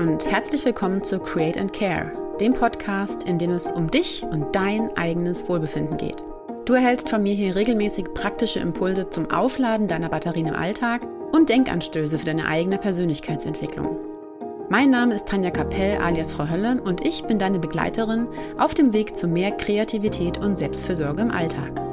Und herzlich willkommen zu Create and Care, dem Podcast, in dem es um dich und dein eigenes Wohlbefinden geht. Du erhältst von mir hier regelmäßig praktische Impulse zum Aufladen deiner Batterien im Alltag und Denkanstöße für deine eigene Persönlichkeitsentwicklung. Mein Name ist Tanja Kapell alias Frau Hölle und ich bin deine Begleiterin auf dem Weg zu mehr Kreativität und Selbstfürsorge im Alltag.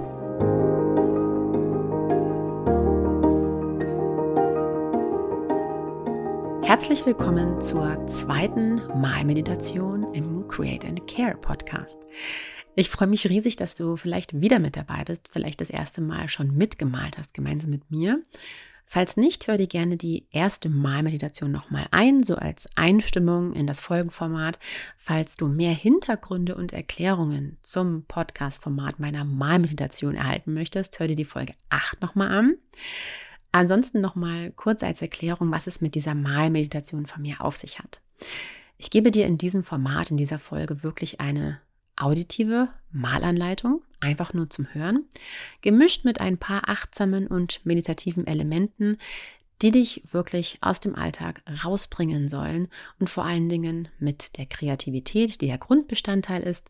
Herzlich willkommen zur zweiten Malmeditation im Create and Care Podcast. Ich freue mich riesig, dass du vielleicht wieder mit dabei bist, vielleicht das erste Mal schon mitgemalt hast, gemeinsam mit mir. Falls nicht, hör dir gerne die erste Malmeditation nochmal ein, so als Einstimmung in das Folgenformat. Falls du mehr Hintergründe und Erklärungen zum Podcast-Format meiner Malmeditation erhalten möchtest, hör dir die Folge 8 nochmal an. Ansonsten nochmal kurz als Erklärung, was es mit dieser Malmeditation von mir auf sich hat. Ich gebe dir in diesem Format, in dieser Folge wirklich eine auditive Malanleitung, einfach nur zum Hören, gemischt mit ein paar achtsamen und meditativen Elementen, die dich wirklich aus dem Alltag rausbringen sollen und vor allen Dingen mit der Kreativität, die ja Grundbestandteil ist,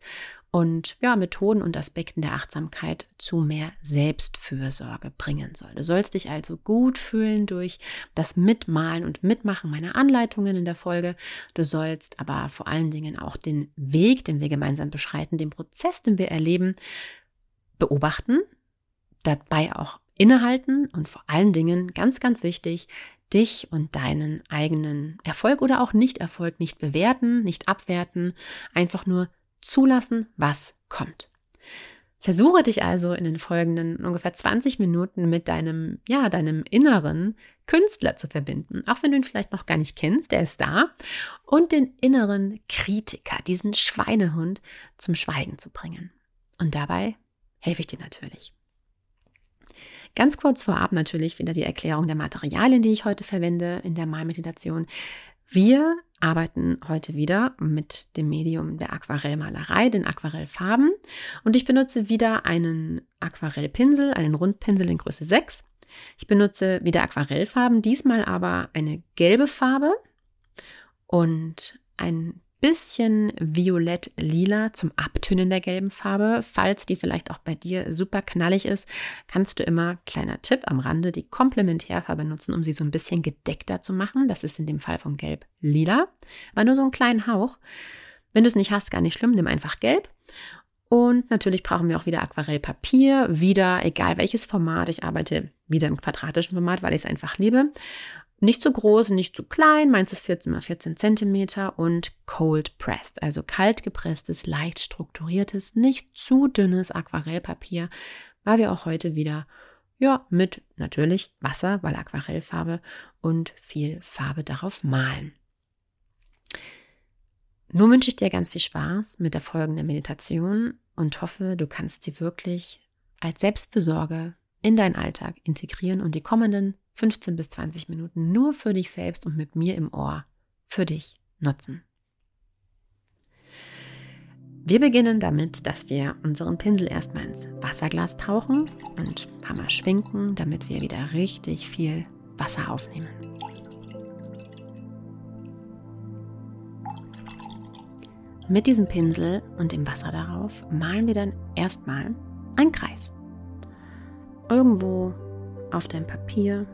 und ja, Methoden und Aspekten der Achtsamkeit zu mehr Selbstfürsorge bringen soll. Du sollst dich also gut fühlen durch das Mitmalen und Mitmachen meiner Anleitungen in der Folge. Du sollst aber vor allen Dingen auch den Weg, den wir gemeinsam beschreiten, den Prozess, den wir erleben, beobachten, dabei auch innehalten und vor allen Dingen, ganz, ganz wichtig, dich und deinen eigenen Erfolg oder auch Nicht-Erfolg nicht bewerten, nicht abwerten, einfach nur zulassen, was kommt. Versuche dich also in den folgenden ungefähr 20 Minuten mit deinem, ja, deinem inneren Künstler zu verbinden. Auch wenn du ihn vielleicht noch gar nicht kennst, der ist da. Und den inneren Kritiker, diesen Schweinehund, zum Schweigen zu bringen. Und dabei helfe ich dir natürlich. Ganz kurz vorab natürlich wieder die Erklärung der Materialien, die ich heute verwende in der Malmeditation. Wir arbeiten heute wieder mit dem Medium der Aquarellmalerei, den Aquarellfarben. Und ich benutze wieder einen Aquarellpinsel, einen Rundpinsel in Größe 6. Ich benutze wieder Aquarellfarben, diesmal aber eine gelbe Farbe und ein bisschen violett-lila zum Abtönen der gelben Farbe. Falls die vielleicht auch bei dir super knallig ist, kannst du immer, kleiner Tipp am Rande, die Komplementärfarbe nutzen, um sie so ein bisschen gedeckter zu machen. Das ist in dem Fall von gelb-lila, aber nur so einen kleinen Hauch. Wenn du es nicht hast, gar nicht schlimm, nimm einfach gelb. Und natürlich brauchen wir auch wieder Aquarellpapier, wieder, egal welches Format, ich arbeite wieder im quadratischen Format, weil ich es einfach liebe. Nicht zu groß, nicht zu klein, meins ist 14 mal 14 Zentimeter und cold pressed, also kalt gepresstes, leicht strukturiertes, nicht zu dünnes Aquarellpapier, weil wir auch heute wieder ja, mit natürlich Wasser, weil Aquarellfarbe und viel Farbe darauf malen. Nun wünsche ich dir ganz viel Spaß mit der folgenden Meditation und hoffe, du kannst sie wirklich als Selbstbesorge in deinen Alltag integrieren und die kommenden 15 bis 20 Minuten nur für dich selbst und mit mir im Ohr für dich nutzen. Wir beginnen damit, dass wir unseren Pinsel erstmal ins Wasserglas tauchen und ein paar Mal schwenken, damit wir wieder richtig viel Wasser aufnehmen. Mit diesem Pinsel und dem Wasser darauf malen wir dann erstmal einen Kreis. Irgendwo auf dem Papier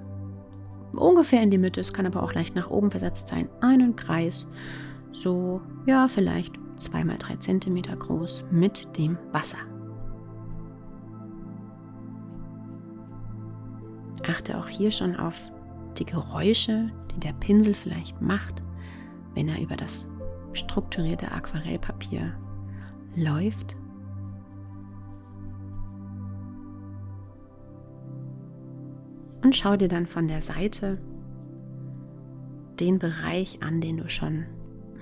ungefähr in die Mitte, es kann aber auch leicht nach oben versetzt sein, einen Kreis, so ja, vielleicht 2 mal 3 cm groß mit dem Wasser. Achte auch hier schon auf die Geräusche, die der Pinsel vielleicht macht, wenn er über das strukturierte Aquarellpapier läuft. Und schau dir dann von der Seite den Bereich an, den du schon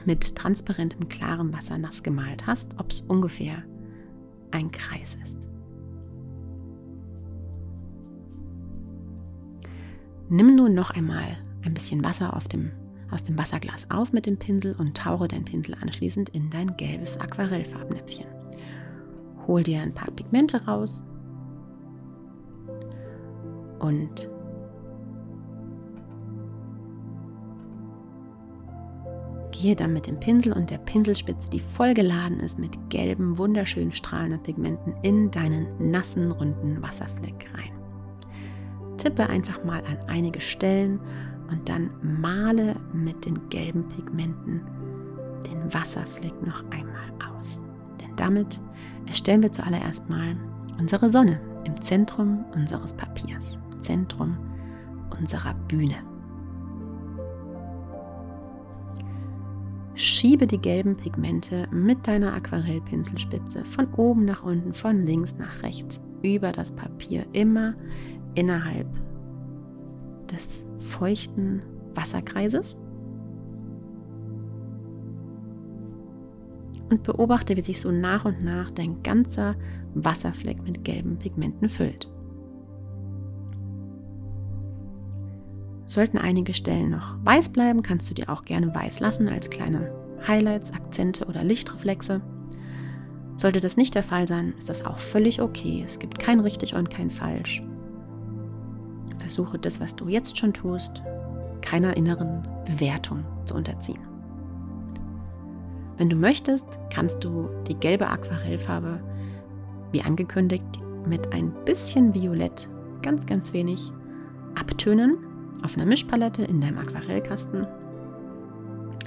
mit transparentem, klarem Wasser nass gemalt hast, ob es ungefähr ein Kreis ist. Nimm nun noch einmal ein bisschen Wasser dem, aus dem Wasserglas auf mit dem Pinsel und tauche dein Pinsel anschließend in dein gelbes Aquarellfarbnäpfchen. Hol dir ein paar Pigmente raus und Gehe dann mit dem Pinsel und der Pinselspitze, die vollgeladen ist mit gelben, wunderschönen strahlenden Pigmenten, in deinen nassen, runden Wasserfleck rein. Tippe einfach mal an einige Stellen und dann male mit den gelben Pigmenten den Wasserfleck noch einmal aus. Denn damit erstellen wir zuallererst mal unsere Sonne im Zentrum unseres Papiers, Zentrum unserer Bühne. Schiebe die gelben Pigmente mit deiner Aquarellpinselspitze von oben nach unten, von links nach rechts über das Papier, immer innerhalb des feuchten Wasserkreises. Und beobachte, wie sich so nach und nach dein ganzer Wasserfleck mit gelben Pigmenten füllt. Sollten einige Stellen noch weiß bleiben, kannst du dir auch gerne weiß lassen als kleine Highlights, Akzente oder Lichtreflexe. Sollte das nicht der Fall sein, ist das auch völlig okay. Es gibt kein richtig und kein falsch. Versuche das, was du jetzt schon tust, keiner inneren Bewertung zu unterziehen. Wenn du möchtest, kannst du die gelbe Aquarellfarbe, wie angekündigt, mit ein bisschen Violett, ganz, ganz wenig, abtönen auf einer Mischpalette in deinem Aquarellkasten.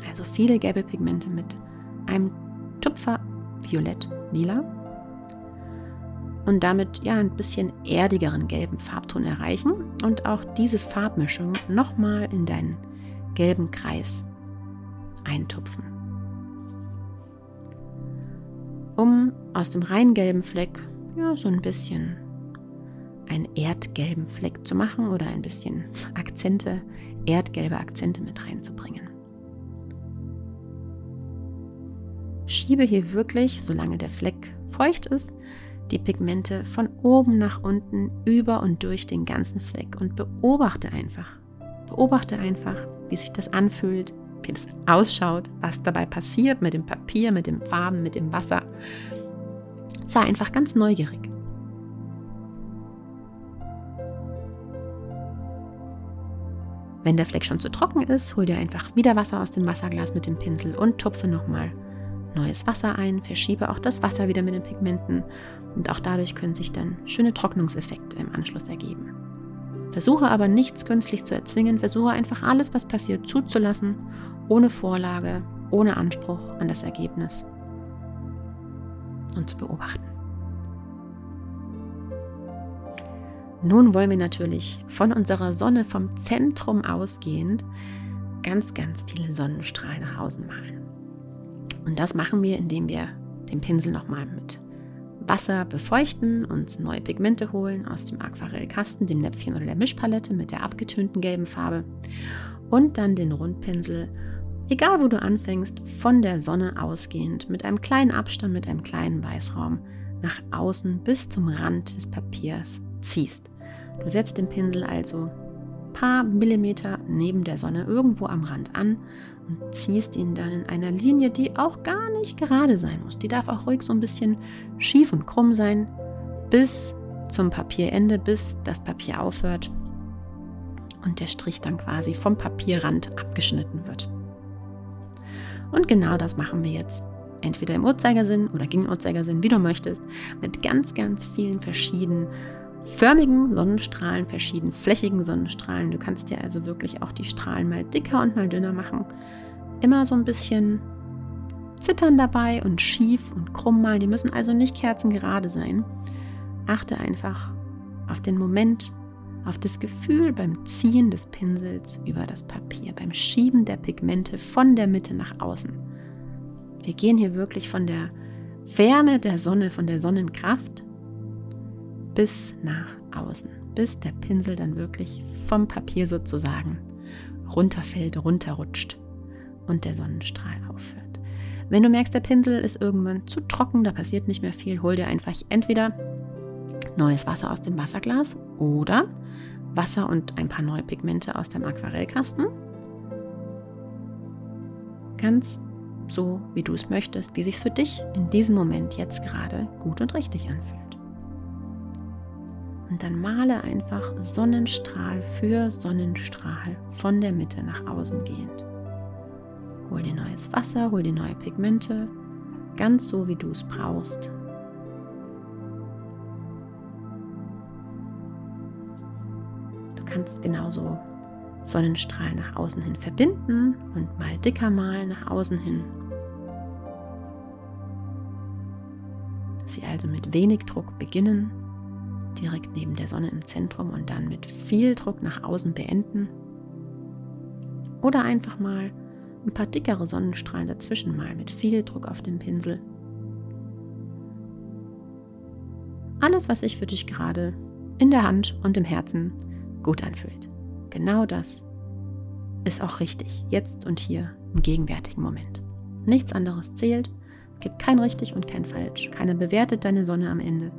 Also viele gelbe Pigmente mit einem Tupfer Violett, Lila und damit ja ein bisschen erdigeren gelben Farbton erreichen und auch diese Farbmischung nochmal in deinen gelben Kreis eintupfen. Um aus dem rein gelben Fleck ja so ein bisschen einen erdgelben Fleck zu machen oder ein bisschen Akzente, erdgelbe Akzente mit reinzubringen. Schiebe hier wirklich, solange der Fleck feucht ist, die Pigmente von oben nach unten über und durch den ganzen Fleck und beobachte einfach. Beobachte einfach, wie sich das anfühlt, wie das ausschaut, was dabei passiert mit dem Papier, mit den Farben, mit dem Wasser. Sei einfach ganz neugierig. Wenn der Fleck schon zu trocken ist, hol dir einfach wieder Wasser aus dem Wasserglas mit dem Pinsel und tupfe nochmal neues Wasser ein, verschiebe auch das Wasser wieder mit den Pigmenten und auch dadurch können sich dann schöne Trocknungseffekte im Anschluss ergeben. Versuche aber nichts künstlich zu erzwingen, versuche einfach alles, was passiert, zuzulassen, ohne Vorlage, ohne Anspruch an das Ergebnis und zu beobachten. Nun wollen wir natürlich von unserer Sonne vom Zentrum ausgehend ganz, ganz viele Sonnenstrahlen nach außen malen. Und das machen wir, indem wir den Pinsel nochmal mit Wasser befeuchten, uns neue Pigmente holen aus dem Aquarellkasten, dem Näpfchen oder der Mischpalette mit der abgetönten gelben Farbe und dann den Rundpinsel, egal wo du anfängst, von der Sonne ausgehend mit einem kleinen Abstand, mit einem kleinen Weißraum nach außen bis zum Rand des Papiers ziehst. Du setzt den Pinsel also paar Millimeter neben der Sonne irgendwo am Rand an und ziehst ihn dann in einer Linie, die auch gar nicht gerade sein muss. Die darf auch ruhig so ein bisschen schief und krumm sein, bis zum Papierende, bis das Papier aufhört und der Strich dann quasi vom Papierrand abgeschnitten wird. Und genau das machen wir jetzt entweder im Uhrzeigersinn oder gegen Uhrzeigersinn, wie du möchtest, mit ganz, ganz vielen verschiedenen förmigen Sonnenstrahlen, verschieden flächigen Sonnenstrahlen. Du kannst dir also wirklich auch die Strahlen mal dicker und mal dünner machen. Immer so ein bisschen zittern dabei und schief und krumm malen. Die müssen also nicht kerzengerade sein. Achte einfach auf den Moment, auf das Gefühl beim Ziehen des Pinsels über das Papier, beim Schieben der Pigmente von der Mitte nach außen. Wir gehen hier wirklich von der Wärme der Sonne, von der Sonnenkraft bis nach außen, bis der Pinsel dann wirklich vom Papier sozusagen runterfällt, runterrutscht und der Sonnenstrahl aufhört. Wenn du merkst, der Pinsel ist irgendwann zu trocken, da passiert nicht mehr viel, hol dir einfach entweder neues Wasser aus dem Wasserglas oder Wasser und ein paar neue Pigmente aus dem Aquarellkasten. Ganz so, wie du es möchtest, wie sich es für dich in diesem Moment jetzt gerade gut und richtig anfühlt. Und dann male einfach Sonnenstrahl für Sonnenstrahl von der Mitte nach außen gehend. Hol dir neues Wasser, hol dir neue Pigmente, ganz so wie du es brauchst. Du kannst genauso Sonnenstrahlen nach außen hin verbinden und mal dicker malen nach außen hin. Sie also mit wenig Druck beginnen, direkt neben der Sonne im Zentrum und dann mit viel Druck nach außen beenden. Oder einfach mal ein paar dickere Sonnenstrahlen dazwischen mal mit viel Druck auf den Pinsel. Alles, was sich für dich gerade in der Hand und im Herzen gut anfühlt. Genau das ist auch richtig, jetzt und hier im gegenwärtigen Moment. Nichts anderes zählt. Es gibt kein richtig und kein falsch. Keiner bewertet deine Sonne am Ende.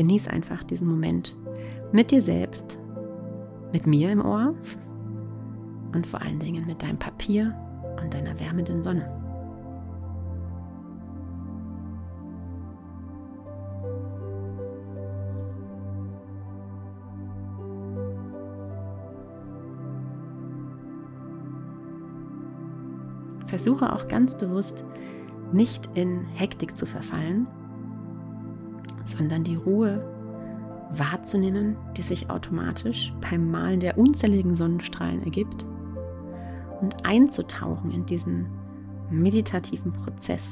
Genieß einfach diesen Moment mit dir selbst, mit mir im Ohr und vor allen Dingen mit deinem Papier und deiner wärmenden Sonne. Versuche auch ganz bewusst nicht in Hektik zu verfallen, sondern die Ruhe wahrzunehmen, die sich automatisch beim Malen der unzähligen Sonnenstrahlen ergibt und einzutauchen in diesen meditativen Prozess.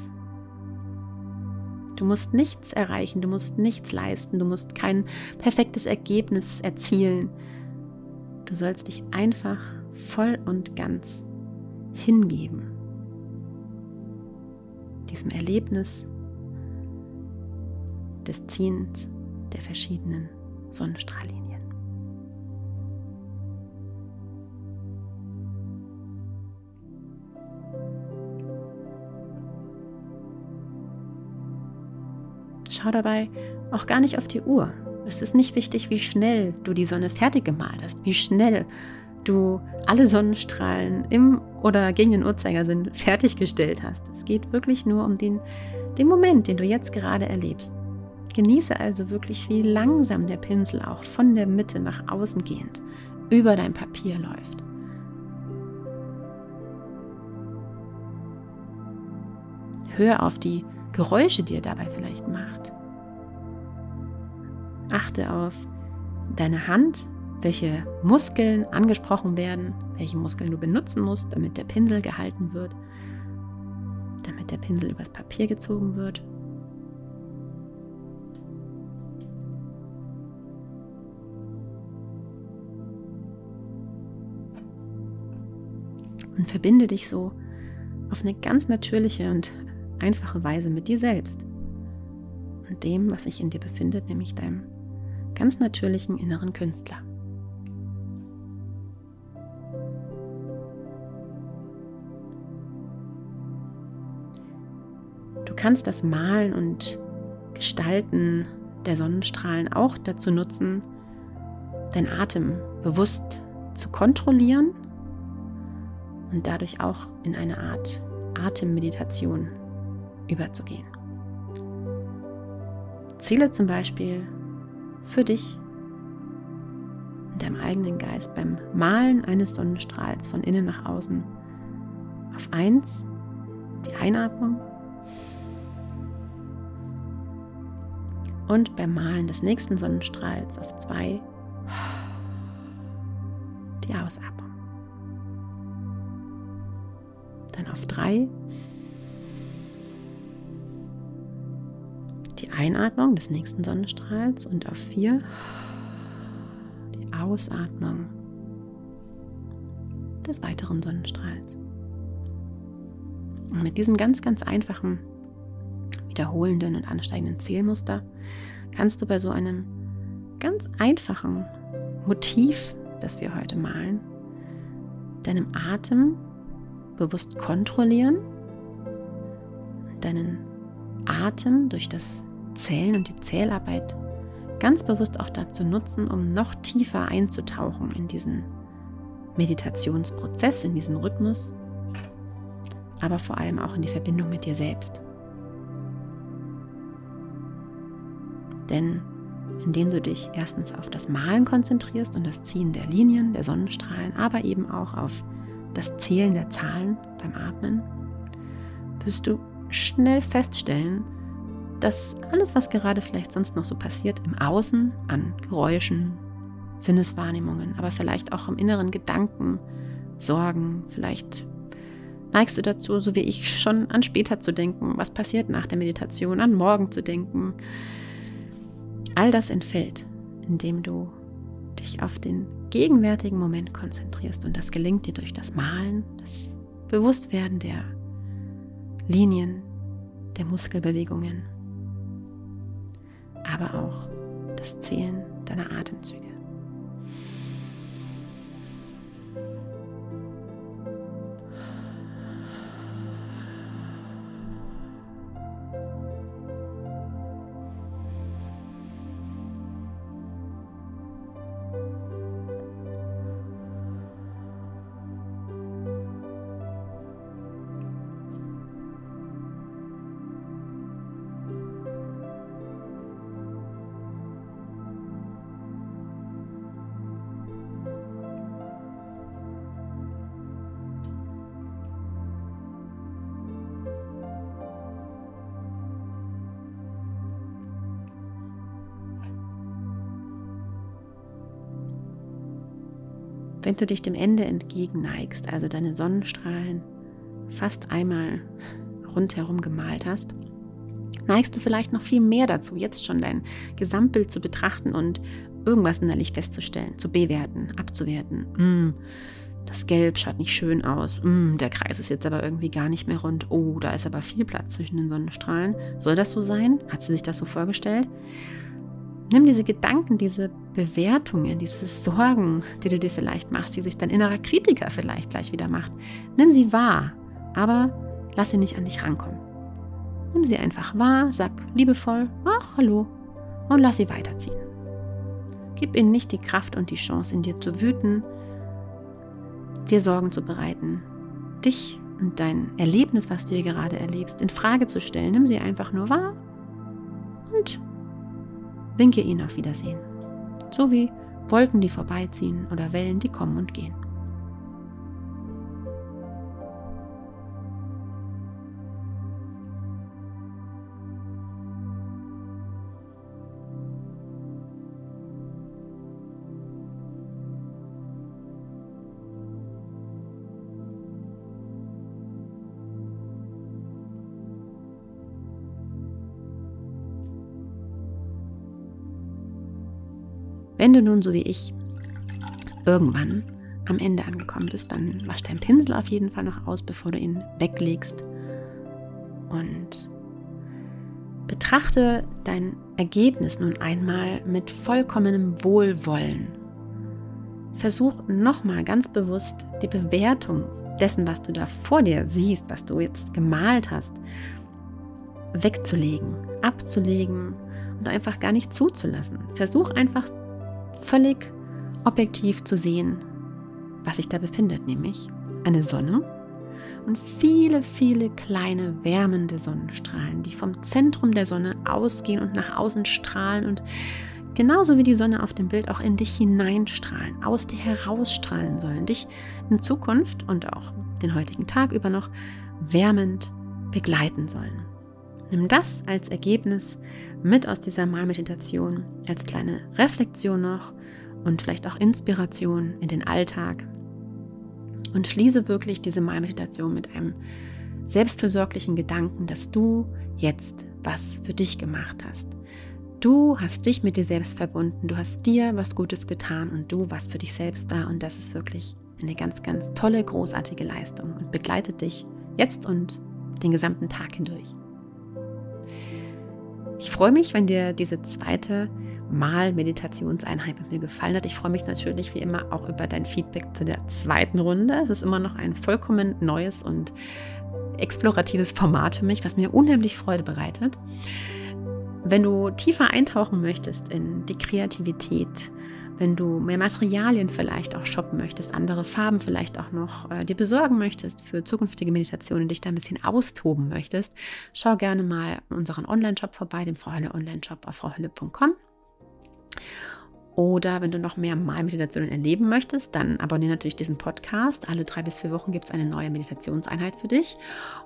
Du musst nichts erreichen, du musst nichts leisten, du musst kein perfektes Ergebnis erzielen. Du sollst dich einfach voll und ganz hingeben. Diesem Erlebnis des Ziehens der verschiedenen Sonnenstrahllinien. schau dabei auch gar nicht auf die Uhr. Es ist nicht wichtig, wie schnell du die Sonne fertig gemalt hast, wie schnell du alle Sonnenstrahlen im oder gegen den Uhrzeigersinn fertiggestellt hast. Es geht wirklich nur um den, den Moment, den du jetzt gerade erlebst. Genieße also wirklich, wie langsam der Pinsel auch von der Mitte nach außen gehend über dein Papier läuft. Hör auf die Geräusche, die er dabei vielleicht macht. Achte auf deine Hand, welche Muskeln angesprochen werden, welche Muskeln du benutzen musst, damit der Pinsel gehalten wird, damit der Pinsel übers Papier gezogen wird. Und verbinde dich so auf eine ganz natürliche und einfache Weise mit dir selbst und dem, was sich in dir befindet, nämlich deinem ganz natürlichen inneren Künstler. Du kannst das Malen und Gestalten der Sonnenstrahlen auch dazu nutzen, dein Atem bewusst zu kontrollieren und dadurch auch in eine Art Atemmeditation überzugehen. Ziele zum Beispiel für dich in deinem eigenen Geist beim Malen eines Sonnenstrahls von innen nach außen auf 1 die Einatmung und beim Malen des nächsten Sonnenstrahls auf 2 die Ausatmung. Dann auf 3 die Einatmung des nächsten Sonnenstrahls und auf vier die Ausatmung des weiteren Sonnenstrahls. Und mit diesem ganz, ganz einfachen, wiederholenden und ansteigenden Zählmuster kannst du bei so einem ganz einfachen Motiv, das wir heute malen, deinem Atem bewusst kontrollieren, deinen Atem durch das Zählen und die Zählarbeit ganz bewusst auch dazu nutzen, um noch tiefer einzutauchen in diesen Meditationsprozess, in diesen Rhythmus, aber vor allem auch in die Verbindung mit dir selbst. Denn indem du dich erstens auf das Malen konzentrierst und das Ziehen der Linien, der Sonnenstrahlen, aber eben auch auf das Zählen der Zahlen beim Atmen, wirst du schnell feststellen, dass alles, was gerade vielleicht sonst noch so passiert im Außen an Geräuschen, Sinneswahrnehmungen, aber vielleicht auch im inneren Gedanken, Sorgen, vielleicht neigst du dazu, so wie ich, schon an später zu denken, was passiert nach der Meditation, an morgen zu denken. All das entfällt, indem du dich auf den gegenwärtigen Moment konzentrierst und das gelingt dir durch das Malen, das Bewusstwerden der Linien, der Muskelbewegungen, aber auch das Zählen deiner Atemzüge. Wenn du dich dem Ende entgegenneigst, also deine Sonnenstrahlen fast einmal rundherum gemalt hast, neigst du vielleicht noch viel mehr dazu, jetzt schon dein Gesamtbild zu betrachten und irgendwas innerlich festzustellen, zu bewerten, abzuwerten. Mm, das Gelb schaut nicht schön aus. Mm, der Kreis ist jetzt aber irgendwie gar nicht mehr rund. Oh, da ist aber viel Platz zwischen den Sonnenstrahlen. Soll das so sein? Hat sie sich das so vorgestellt? Nimm diese Gedanken, diese Bewertungen, diese Sorgen, die du dir vielleicht machst, die sich dein innerer Kritiker vielleicht gleich wieder macht. Nimm sie wahr, aber lass sie nicht an dich rankommen. Nimm sie einfach wahr, sag liebevoll, ach, hallo, und lass sie weiterziehen. Gib ihnen nicht die Kraft und die Chance, in dir zu wüten, dir Sorgen zu bereiten, dich und dein Erlebnis, was du hier gerade erlebst, in Frage zu stellen. Nimm sie einfach nur wahr und winke ihnen auf Wiedersehen. So wie Wolken, die vorbeiziehen oder Wellen, die kommen und gehen. Wenn du nun so wie ich irgendwann am Ende angekommen bist, dann wasch deinen Pinsel auf jeden Fall noch aus, bevor du ihn weglegst. Und betrachte dein Ergebnis nun einmal mit vollkommenem Wohlwollen. Versuch nochmal ganz bewusst die Bewertung dessen, was du da vor dir siehst, was du jetzt gemalt hast, wegzulegen, abzulegen und einfach gar nicht zuzulassen. Versuch einfach völlig objektiv zu sehen, was sich da befindet, nämlich eine Sonne und viele, viele kleine wärmende Sonnenstrahlen, die vom Zentrum der Sonne ausgehen und nach außen strahlen und genauso wie die Sonne auf dem Bild auch in dich hineinstrahlen, aus dir herausstrahlen sollen, dich in Zukunft und auch den heutigen Tag über noch wärmend begleiten sollen. Nimm das als Ergebnis mit aus dieser Malmeditation, als kleine Reflexion noch und vielleicht auch Inspiration in den Alltag. Und schließe wirklich diese Malmeditation mit einem selbstfürsorglichen Gedanken, dass du jetzt was für dich gemacht hast. Du hast dich mit dir selbst verbunden, du hast dir was Gutes getan und du warst für dich selbst da und das ist wirklich eine ganz, ganz tolle, großartige Leistung und begleitet dich jetzt und den gesamten Tag hindurch. Ich freue mich, wenn dir diese zweite Mal-Meditationseinheit mit mir gefallen hat. Ich freue mich natürlich wie immer auch über dein Feedback zu der zweiten Runde. Es ist immer noch ein vollkommen neues und exploratives Format für mich, was mir unheimlich Freude bereitet. Wenn du tiefer eintauchen möchtest in die Kreativität, wenn du mehr Materialien vielleicht auch shoppen möchtest, andere Farben vielleicht auch noch äh, dir besorgen möchtest für zukünftige Meditationen, dich da ein bisschen austoben möchtest, schau gerne mal unseren Online-Shop vorbei, den Frau Hölle Online-Shop auf frauhölle.com. Oder wenn du noch mehr Malmeditationen erleben möchtest, dann abonniere natürlich diesen Podcast. Alle drei bis vier Wochen gibt es eine neue Meditationseinheit für dich.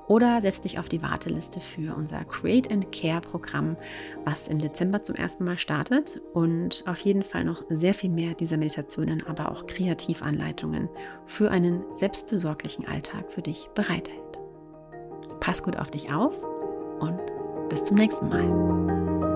Oder setz dich auf die Warteliste für unser Create and Care Programm, was im Dezember zum ersten Mal startet und auf jeden Fall noch sehr viel mehr dieser Meditationen, aber auch Kreativanleitungen für einen selbstbesorglichen Alltag für dich bereithält. Pass gut auf dich auf und bis zum nächsten Mal.